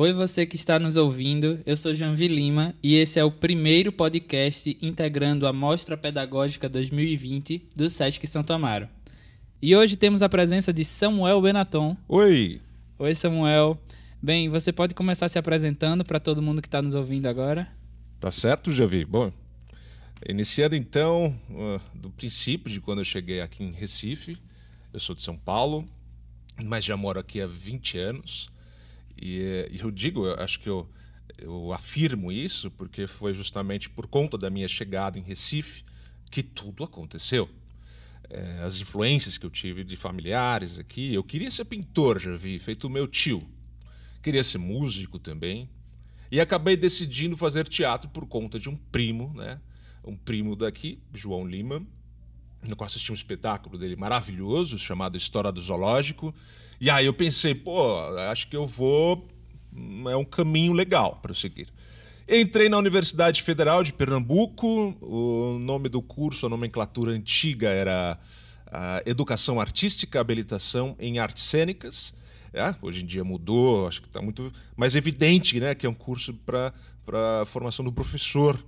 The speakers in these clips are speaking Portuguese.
Oi, você que está nos ouvindo. Eu sou Janvi Lima e esse é o primeiro podcast integrando a Mostra Pedagógica 2020 do SESC Santo Amaro. E hoje temos a presença de Samuel Benaton. Oi! Oi, Samuel. Bem, você pode começar se apresentando para todo mundo que está nos ouvindo agora? Tá certo, Javi? Bom, iniciando então uh, do princípio de quando eu cheguei aqui em Recife. Eu sou de São Paulo, mas já moro aqui há 20 anos. E, e eu digo, eu acho que eu, eu afirmo isso porque foi justamente por conta da minha chegada em Recife que tudo aconteceu. É, as influências que eu tive de familiares aqui. Eu queria ser pintor, já vi, feito meu tio. Queria ser músico também. E acabei decidindo fazer teatro por conta de um primo, né? Um primo daqui, João Lima, no qual assisti um espetáculo dele maravilhoso chamado História do Zoológico. E aí eu pensei, pô, acho que eu vou. É um caminho legal para seguir. Entrei na Universidade Federal de Pernambuco. O nome do curso, a nomenclatura antiga era Educação Artística, Habilitação em Artes Cênicas. É, hoje em dia mudou, acho que está muito mais evidente né, que é um curso para a formação do professor.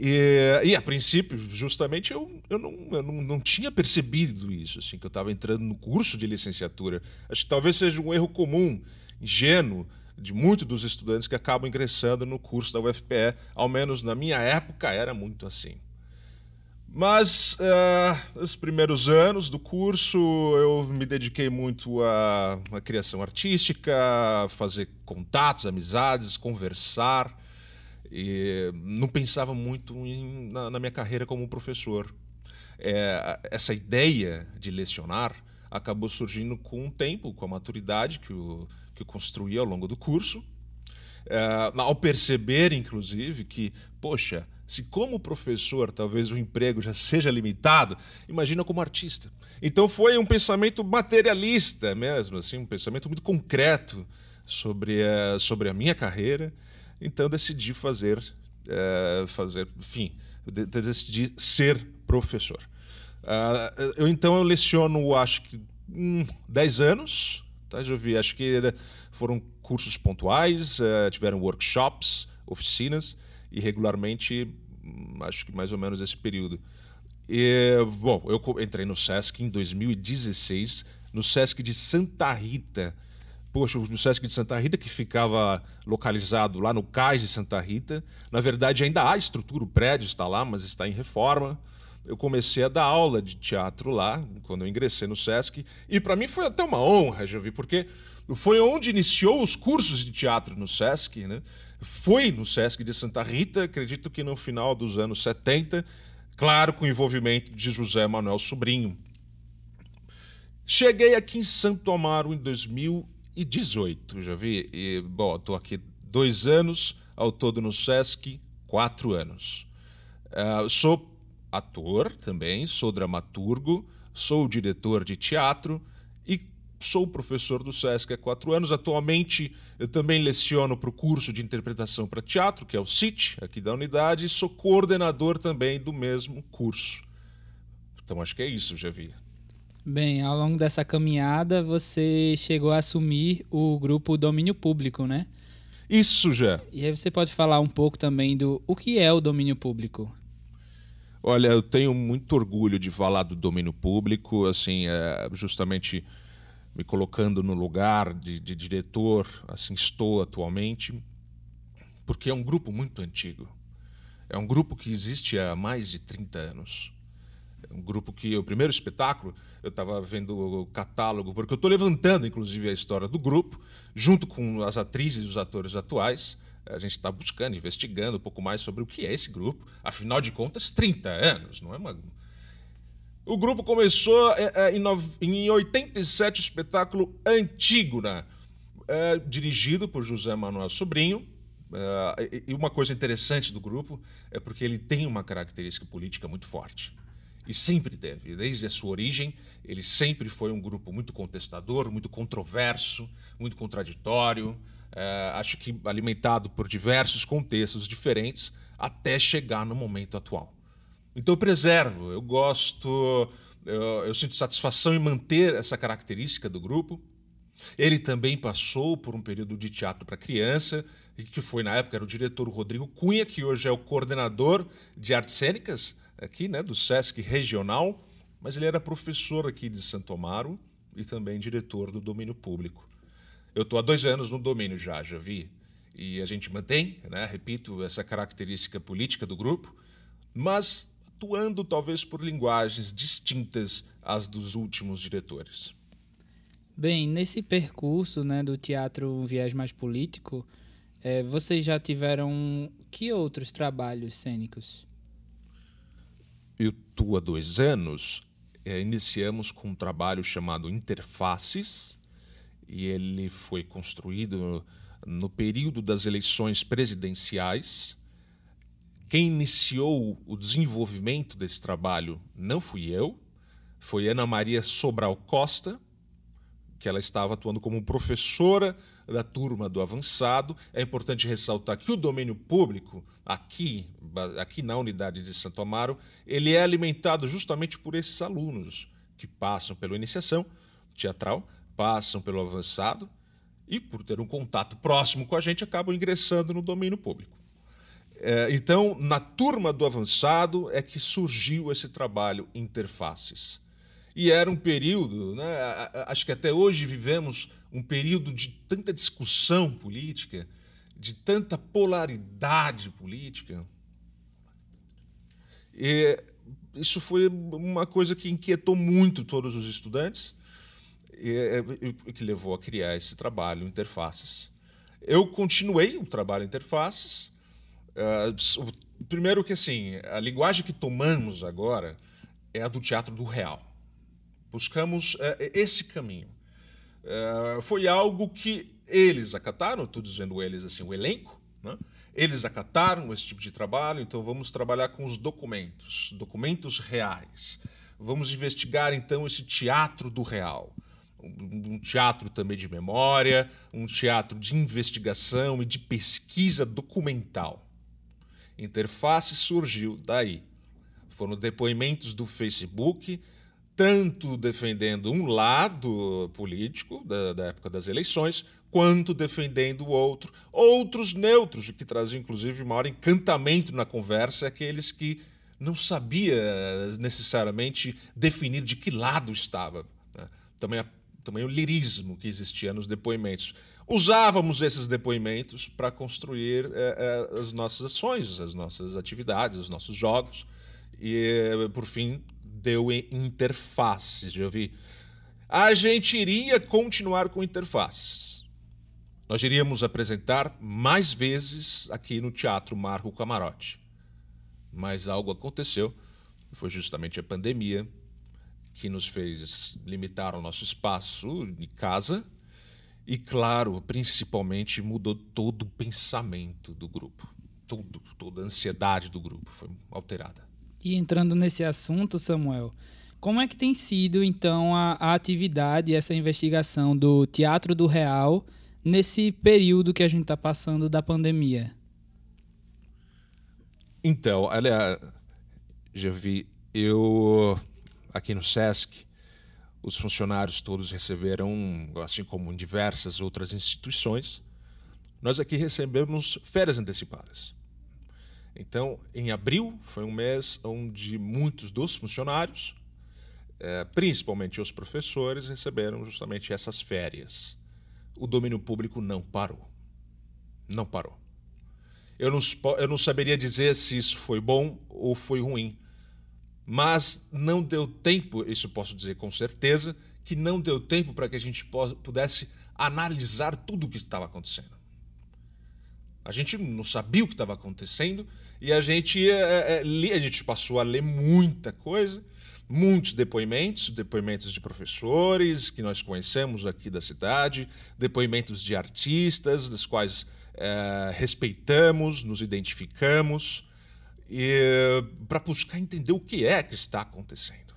E, e, a princípio, justamente, eu, eu, não, eu não, não tinha percebido isso, assim, que eu estava entrando no curso de licenciatura. Acho que talvez seja um erro comum, ingênuo, de muitos dos estudantes que acabam ingressando no curso da UFPE. Ao menos na minha época era muito assim. Mas, uh, nos primeiros anos do curso, eu me dediquei muito à, à criação artística, fazer contatos, amizades, conversar e não pensava muito em, na, na, minha carreira como professor. É, essa ideia de lecionar acabou surgindo com o tempo, com a maturidade que eu, que eu construí ao longo do curso. É, ao perceber, inclusive, que, poxa, se como professor talvez o emprego já seja limitado, imagina como artista. Então foi um pensamento materialista mesmo, assim, um pensamento muito concreto sobre a, sobre a minha carreira então decidi fazer, é, fazer, enfim, decidi ser professor. Uh, eu então eu leciono, acho que hum, 10 anos, tá? Já vi, acho que foram cursos pontuais, uh, tiveram workshops, oficinas e regularmente, hum, acho que mais ou menos esse período. E, bom, eu entrei no SESC em 2016, no SESC de Santa Rita, poxa, o Sesc de Santa Rita, que ficava localizado lá no cais de Santa Rita. Na verdade, ainda há estrutura, o prédio está lá, mas está em reforma. Eu comecei a dar aula de teatro lá, quando eu ingressei no Sesc. E para mim foi até uma honra, já vi, porque foi onde iniciou os cursos de teatro no Sesc. Né? Foi no Sesc de Santa Rita, acredito que no final dos anos 70, claro, com o envolvimento de José Manuel Sobrinho. Cheguei aqui em Santo Amaro em 2000 e 18, já vi. E, bom, estou aqui dois anos, ao todo no SESC, quatro anos. Uh, sou ator também, sou dramaturgo, sou diretor de teatro e sou professor do SESC há quatro anos. Atualmente, eu também leciono para o curso de interpretação para teatro, que é o CIT, aqui da unidade, e sou coordenador também do mesmo curso. Então, acho que é isso, já vi. Bem, ao longo dessa caminhada você chegou a assumir o grupo Domínio Público, né? Isso já. E aí você pode falar um pouco também do o que é o domínio público? Olha, eu tenho muito orgulho de falar do domínio público, assim, é, justamente me colocando no lugar de, de diretor, assim estou atualmente, porque é um grupo muito antigo. É um grupo que existe há mais de 30 anos um grupo que o primeiro espetáculo eu estava vendo o catálogo porque eu estou levantando inclusive a história do grupo junto com as atrizes e os atores atuais a gente está buscando investigando um pouco mais sobre o que é esse grupo afinal de contas 30 anos não é uma o grupo começou é, é, em 87 espetáculo antigo né? É, dirigido por José Manuel Sobrinho e uma coisa interessante do grupo é porque ele tem uma característica política muito forte E sempre teve. Desde a sua origem, ele sempre foi um grupo muito contestador, muito controverso, muito contraditório. É, acho que alimentado por diversos contextos diferentes até chegar no momento atual. Então eu preservo, eu gosto, eu, eu sinto satisfação em manter essa característica do grupo. Ele também passou por um período de teatro para criança, que foi na época era o diretor Rodrigo Cunha, que hoje é o coordenador de artes cênicas aqui, né, do SESC regional, mas ele era professor aqui de Santo Amaro e também diretor do domínio público. Eu estou há dois anos no domínio já, já vi, e a gente mantém, né, repito, essa característica política do grupo, mas atuando talvez por linguagens distintas às dos últimos diretores. Bem, nesse percurso né, do teatro um viés mais político, é, vocês já tiveram que outros trabalhos cênicos? Eu estou há dois anos. É, iniciamos com um trabalho chamado Interfaces, e ele foi construído no período das eleições presidenciais. Quem iniciou o desenvolvimento desse trabalho não fui eu, foi Ana Maria Sobral Costa, que ela estava atuando como professora da turma do avançado. É importante ressaltar que o domínio público, aqui, aqui na unidade de Santo Amaro, ele é alimentado justamente por esses alunos que passam pela iniciação teatral, passam pelo avançado e, por ter um contato próximo com a gente, acabam ingressando no domínio público. É, então, na turma do avançado é que surgiu esse trabalho Interfaces. E era um período, né, acho que até hoje vivemos um período de tanta discussão política, de tanta polaridade política. E isso foi uma coisa que inquietou muito todos os estudantes que levou a criar esse trabalho Interfaces. Eu continuei o trabalho Interfaces. Uh, primeiro que assim, a linguagem que tomamos agora é a do teatro do real Buscamos é, esse caminho. É, foi algo que eles acataram, estou dizendo eles assim, o elenco, né? eles acataram esse tipo de trabalho, então vamos trabalhar com os documentos, documentos reais. Vamos investigar então esse teatro do real. Um teatro também de memória, um teatro de investigação e de pesquisa documental. Interface surgiu daí. Foram depoimentos do Facebook, tanto defendendo um lado político da, da, época das eleições, quanto defendendo o outro. Outros neutros, o que trazia inclusive maior encantamento na conversa, é aqueles que não sabia necessariamente definir de que lado estava. Né? Também, a, também o lirismo que existia nos depoimentos. Usávamos esses depoimentos para construir é, é, as nossas ações, as nossas atividades, os nossos jogos. E, por fim, deu interfaces, já vi. A gente iria continuar com interfaces. Nós iríamos apresentar mais vezes aqui no Teatro Marco Camarote. Mas algo aconteceu, foi justamente a pandemia, que nos fez limitar o nosso espaço de casa e, claro, principalmente mudou todo o pensamento do grupo. Tudo, toda a ansiedade do grupo foi alterada. E entrando nesse assunto, Samuel, como é que tem sido então a, a atividade, essa investigação do Teatro do Real nesse período que a gente está passando da pandemia? Então, aliás, já vi, eu aqui no SESC, os funcionários todos receberam, assim como em diversas outras instituições, nós aqui recebemos férias antecipadas. Então, em abril foi um mês onde muitos dos funcionários, é, principalmente os professores, receberam justamente essas férias. O domínio público não parou. Não parou. Eu não, eu não saberia dizer se isso foi bom ou foi ruim. Mas não deu tempo, isso posso dizer com certeza, que não deu tempo para que a gente pudesse analisar tudo o que estava acontecendo. A gente não sabia o que estava acontecendo e a gente, é, é, a gente passou a ler muita coisa, muitos depoimentos, depoimentos de professores que nós conhecemos aqui da cidade, depoimentos de artistas, dos quais é, respeitamos, nos identificamos. Para buscar entender o que é que está acontecendo.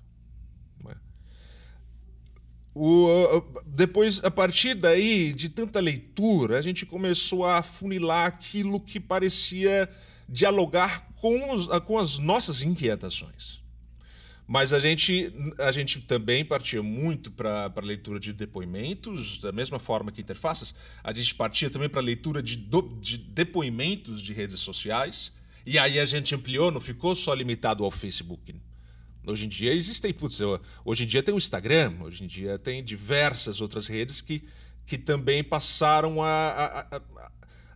É? O, depois, a partir daí, de tanta leitura, a gente começou a funilar aquilo que parecia dialogar com, os, com as nossas inquietações. Mas a gente, a gente também partia muito para a leitura de depoimentos, da mesma forma que interfaces. A gente partia também para a leitura de, do, de depoimentos de redes sociais. E aí a gente ampliou, não ficou só limitado ao Facebook. Hoje em dia existem, putz, hoje em dia tem o Instagram, hoje em dia tem diversas outras redes que, que também passaram a, a, a,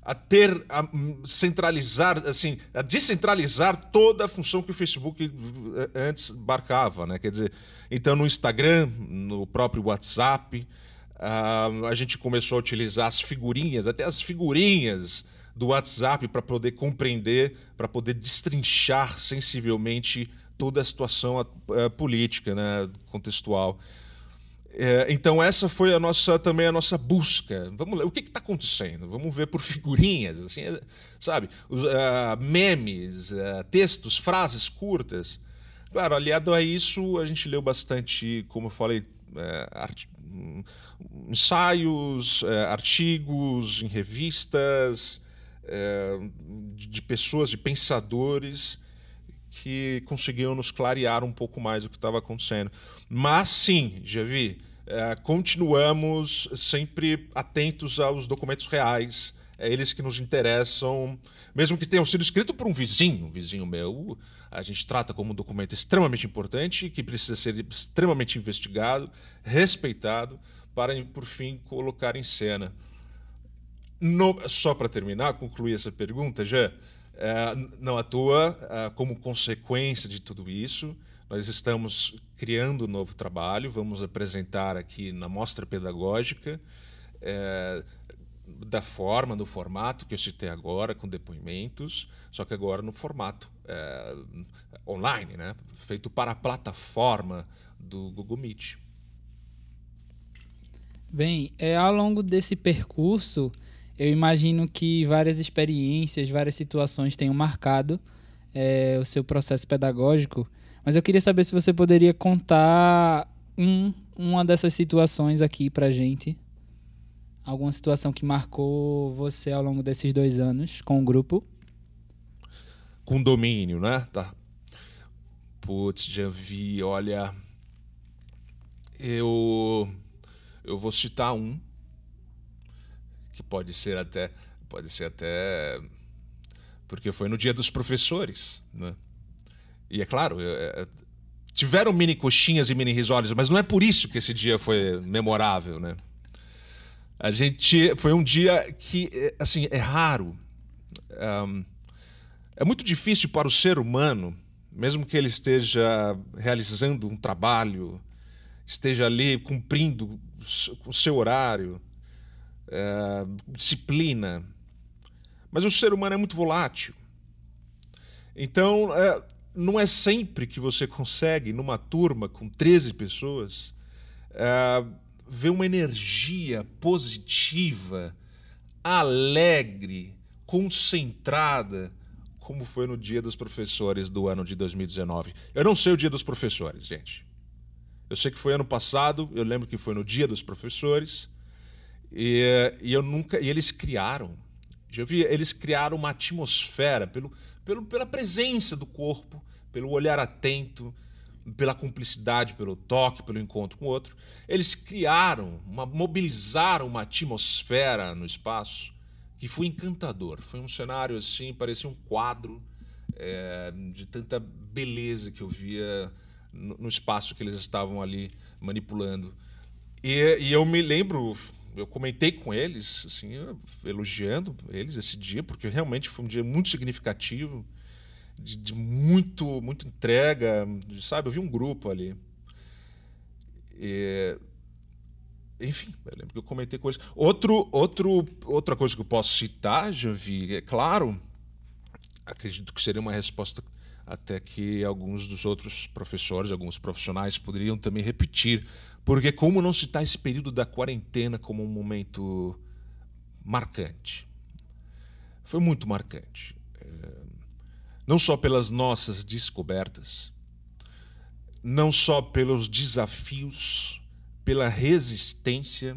a ter, a centralizar, assim, a descentralizar toda a função que o Facebook eh, antes barcava, né? Quer dizer, então no Instagram, no próprio WhatsApp, uh, a gente começou a utilizar as figurinhas, até as figurinhas do WhatsApp para poder compreender, para poder destrinchar sensivelmente toda a situação uh, política, né, contextual. É, então essa foi a nossa também a nossa busca. Vamos ler o que está acontecendo. Vamos ver por figurinhas, assim, sabe, Os, uh, memes, uh, textos, frases curtas. Claro, aliado a isso, a gente leu bastante, como eu falei, uh, ensaios, artigos em revistas de pessoas, de pensadores que conseguiam nos clarear um pouco mais o que estava acontecendo. Mas sim, já vi, é, continuamos sempre atentos aos documentos reais, é eles que nos interessam, mesmo que tenham sido escritos por um vizinho, um vizinho meu, a gente trata como um documento extremamente importante, que precisa ser extremamente investigado, respeitado, para, por fim, colocar em cena. No, só para terminar, concluir essa pergunta, já é, não à toa, é, como consequência de tudo isso, nós estamos criando um novo trabalho, vamos apresentar aqui na mostra pedagógica, é, da forma, no formato que eu citei agora, com depoimentos, só que agora no formato online, né? feito para a plataforma do Google Meet. Bem, é, ao longo desse percurso, eu imagino que várias experiências, várias situações tenham marcado é, o seu processo pedagógico, mas eu queria saber se você poderia contar um, uma dessas situações aqui pra gente. Alguma situação que marcou você ao longo desses dois anos com o grupo? Com domínio, né? Tá. Putz, já vi, olha. Eu. Eu vou citar um que pode ser até pode ser até porque foi no dia dos professores, né? E é claro, é, é, tiveram mini coxinhas e mini risoles, mas não é por isso que esse dia foi memorável, né? A gente foi um dia que é, assim é raro, um, é muito difícil para o ser humano, mesmo que ele esteja realizando um trabalho, esteja ali cumprindo o seu horário, é, disciplina. Mas o ser humano é muito volátil. Então, é, não é sempre que você consegue, numa turma com 13 pessoas, é, ver uma energia positiva, alegre, concentrada, como foi no Dia dos Professores do ano de 2019. Eu não sei o Dia dos Professores, gente. Eu sei que foi ano passado, eu lembro que foi no Dia dos Professores. E, e eu nunca. E eles criaram. Já vi, eles criaram uma atmosfera pelo, pelo, pela presença do corpo, pelo olhar atento, pela cumplicidade, pelo toque, pelo encontro com o outro. Eles criaram, uma, mobilizaram uma atmosfera no espaço que foi encantador. Foi um cenário assim, parecia um quadro é, de tanta beleza que eu via no, no, espaço que eles estavam ali manipulando. E, e eu me lembro eu comentei com eles, assim, elogiando eles esse dia, porque realmente foi um dia muito significativo, de, de muito, muito entrega, de, sabe? Eu vi um grupo ali. E, enfim, eu lembro que eu comentei com eles. Outro, outro, outra coisa que eu posso citar, já vi, é claro, acredito que seria uma resposta até que alguns dos outros professores, alguns profissionais poderiam também repetir. Porque como não citar esse período da quarentena como um momento marcante? Foi muito marcante. É, não só pelas nossas descobertas, não só pelos desafios, pela resistência.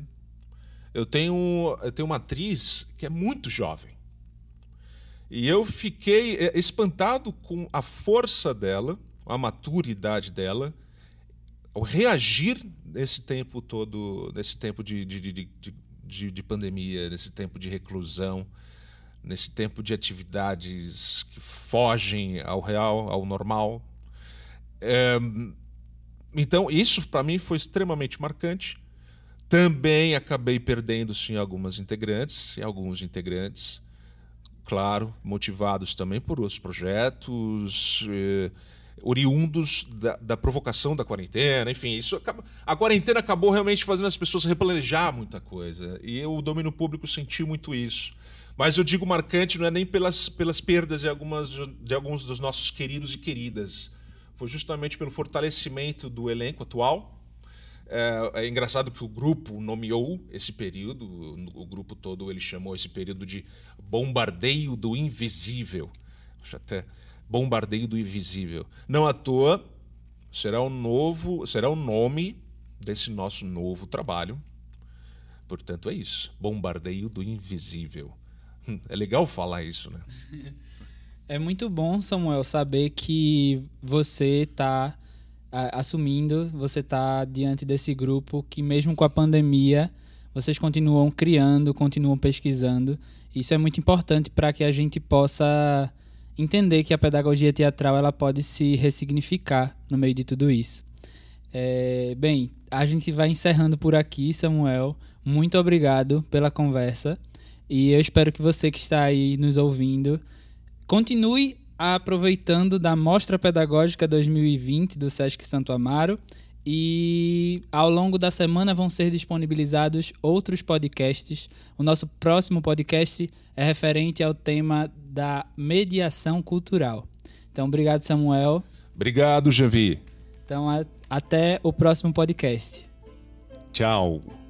Eu tenho, eu tenho uma atriz que é muito jovem. E eu fiquei é, espantado com a força dela, a maturidade dela, o reagir nesse tempo todo, nesse tempo de, de, de, de, de pandemia, nesse tempo de reclusão nesse tempo de atividades que fogem ao real, ao normal. É, então, isso para mim foi extremamente marcante. Também acabei perdendo sim algumas integrantes alguns integrantes, claro, motivados também por outros projetos, eh, oriundos da, da, provocação da quarentena, enfim, isso acaba, a quarentena acabou realmente fazendo as pessoas replanejar muita coisa e o domínio público sentiu muito isso. Mas eu digo marcante não é nem pelas, pelas perdas de, algumas, de alguns dos nossos queridos e queridas. Foi justamente pelo fortalecimento do elenco atual. É, é engraçado que o grupo nomeou esse período, o grupo todo ele chamou esse período de bombardeio do invisível. Até bombardeio do invisível. Não à toa será o novo, será o nome desse nosso novo trabalho. Portanto, é isso. Bombardeio do invisível. É legal falar isso, né? É muito bom, Samuel, saber que você está assumindo, você está diante desse grupo que, mesmo com a pandemia, vocês continuam criando, continuam pesquisando. Isso é muito importante para que a gente possa entender que a pedagogia teatral ela pode se ressignificar no meio de tudo isso. É, bem, a gente vai encerrando por aqui, Samuel. Muito obrigado pela conversa. E eu espero que você que está aí nos ouvindo continue aproveitando da Mostra Pedagógica 2020 do Sesc Santo Amaro. E ao longo da semana vão ser disponibilizados outros podcasts. O nosso próximo podcast é referente ao tema da mediação cultural. Então, obrigado, Samuel. Obrigado, Javi. Então, até o próximo podcast. Tchau.